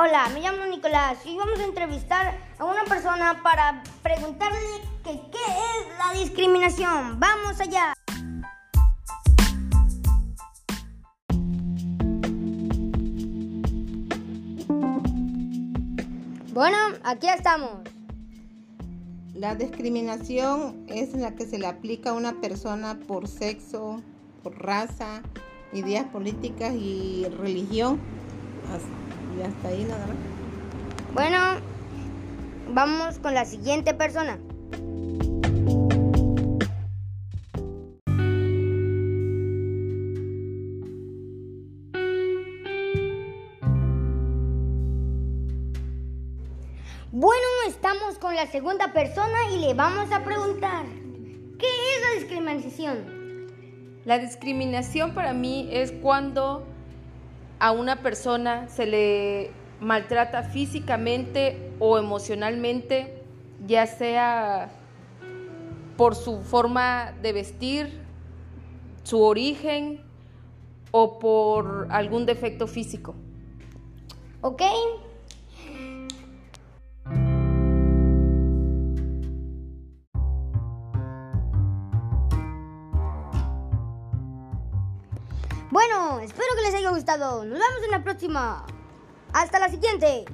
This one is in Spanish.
Hola, me llamo Nicolás y vamos a entrevistar a una persona para preguntarle que qué es la discriminación. ¡Vamos allá! Bueno, aquí estamos. La discriminación es la que se le aplica a una persona por sexo, por raza, ideas políticas y religión. Y hasta ahí nada más. Bueno, vamos con la siguiente persona. Bueno, estamos con la segunda persona y le vamos a preguntar, ¿qué es la discriminación? La discriminación para mí es cuando a una persona se le maltrata físicamente o emocionalmente, ya sea por su forma de vestir, su origen o por algún defecto físico. ¿Ok? Bueno, espero que les haya gustado. Nos vemos en la próxima. Hasta la siguiente.